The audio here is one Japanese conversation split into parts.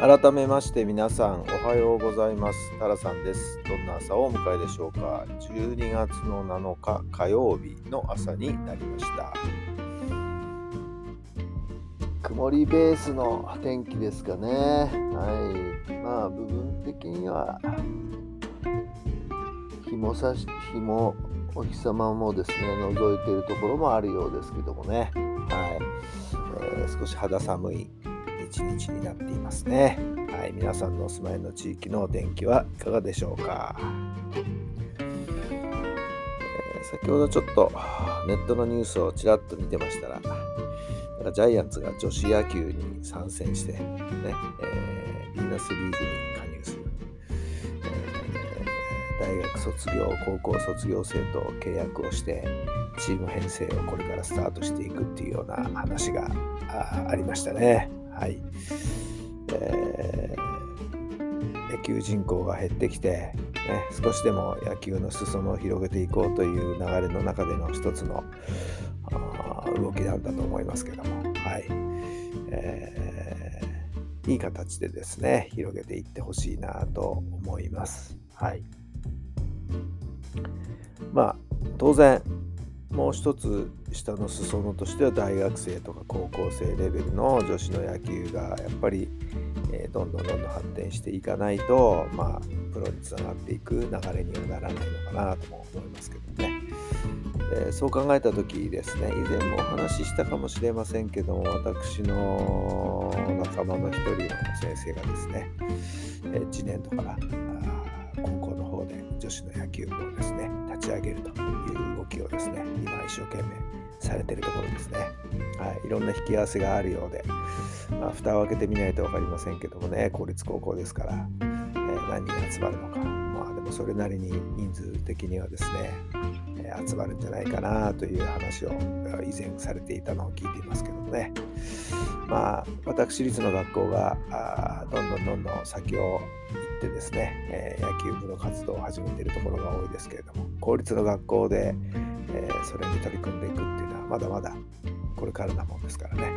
改めまして皆さんおはようございます。タラさんです。どんな朝をお迎えでしょうか。12月の7日火曜日の朝になりました。曇りベースの天気ですかね。はい。まあ部分的には日もさし日もお日様もですね覗いているところもあるようですけどもね。はい、えー、少し肌寒い一日になっていますね。はい、皆さんのお住まいの地域のお天気はいかがでしょうか。えー、先ほどちょっとネットのニュースをちらっと見てましたら、ジャイアンツが女子野球に参戦して、ねえー、ビーナスリーグに加入する、えー、大学卒業、高校卒業生と契約をして、チーム編成をこれからスタートしていくっていうような話がありましたね。はい、えー、野球人口が減ってきて、ね、少しでも野球の裾野を広げていこうという流れの中での一つの動きなんだと思いますけども、はい。えー、いい形でですね広げていってほしいなと思います。はい、まあ当然もう一つ下の裾野としては大学生とか高校生レベルの女子の野球がやっぱり、え、どんどんどんどん発展していかないと、まあ、プロにつながっていく流れにはならないのかなとも思いますけどね。え、そう考えた時ですね以前もお話ししたかもしれませんけども私の仲間の一人の先生がですね、えー、1年度からで女子の野球部をですね立ち上げるという動きをですね今一生懸命されてるところですね、はい、いろんな引き合わせがあるようで、まあ、蓋を開けてみないと分かりませんけどもね公立高校ですから、えー、何人集まるのか。もそれなりに人数的にはですね、え、集まるんじゃないかなという話を以前されていたのを聞いていますけどもね。まあ私立の学校がどんどんどんどん先を行ってですね、え、野球部の活動を始めているところが多いですけれども公立の学校で、え、それに取り組んでいくっていうのはまだまだこれからなもんですからね。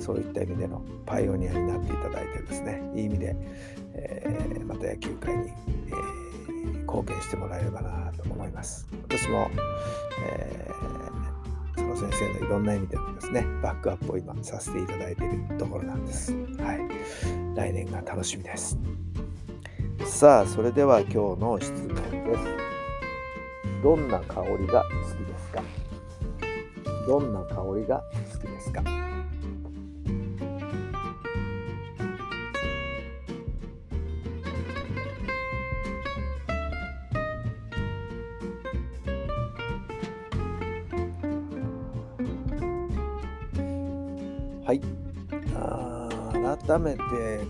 そういった意味でのパイオニアになっていただいてですねいい意味で、えー、また野球界に、え貢献してもらえればなと思います。私も、えその先生のいろんな意味でのですねバックアップを今させていただいているところなんです。はい。来年が楽しみです。さあそれでは今日の質問です。どんな香りが好きですか？どんな香りが好きですか？はい。あ改めて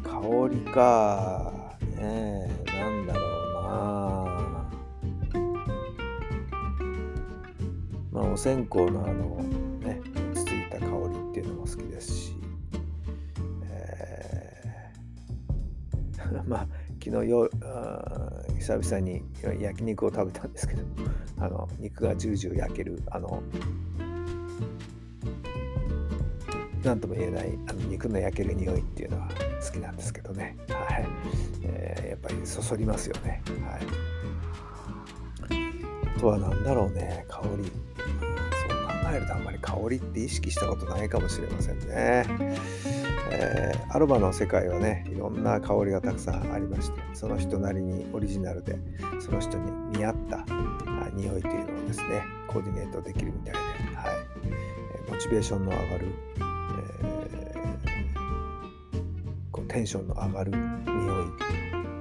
香りか。ねえなんだろうな。まあお線香のあのね落ち着いた香りっていうのも好きですし、えー、まあ昨日よあ久々に焼肉を食べたんですけどあの肉がジュージュー焼けるあの何とも言えないあの肉の焼ける匂いっていうのは好きなんですけどね、はい。えー、やっぱりそそりますよね。はい、あとは何だろうね。香り、そう考えるとあんまり香りって意識したことないかもしれませんね。えー、アロマの世界はねいろんな香りがたくさんありましてその人なりにオリジナルでその人に見合った匂いというのをですねコーディネートできるみたいで、はい、モチベーションの上がるこうテンションの上がる匂い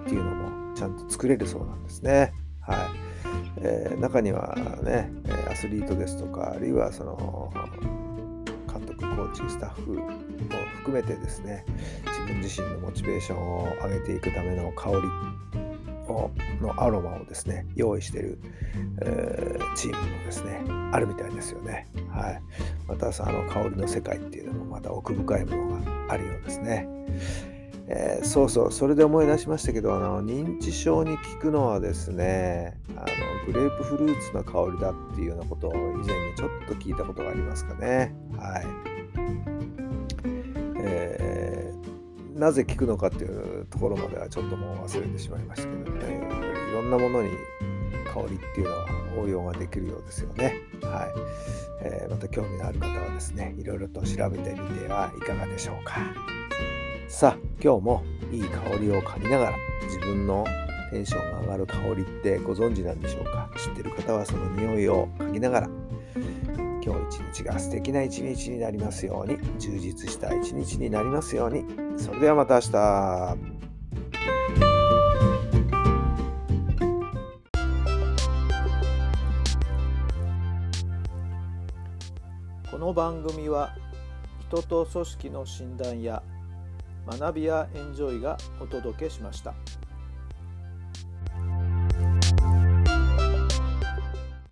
っていうのもちゃんと作れるそうなんですね。はいえー、中にはねアスリートですとかあるいはその監督コーチスタッフも含めてですね自分自身のモチベーションを上げていくための香りのアロマをですね用意している、えー、チームもですねあるみたいですよね。はい、またあの香りの世界っていうのもまた奥深いものがあるようですね。えー、そうそうそれで思い出しましたけどあの認知症に効くのはですねあのグレープフルーツの香りだっていうようなことを以前にちょっと聞いたことがありますかね。はいえー、なぜ効くのかっていうところまではちょっともう忘れてしまいましたけどねいろんなものに香りっていうのは応用ができるようですよね。はいえー、また興味のある方はですねいろいろと調べてみてはいかがでしょうか。さあ今日もいい香りを嗅ぎながら自分のテンションが上がる香りってご存知なんでしょうか？知ってる方はその匂いを嗅ぎながら日が素敵な一日になりますように充実した一日になりますようにそれではまた明日この番組は人と組織の診断や学びやエンジョイがお届けしました。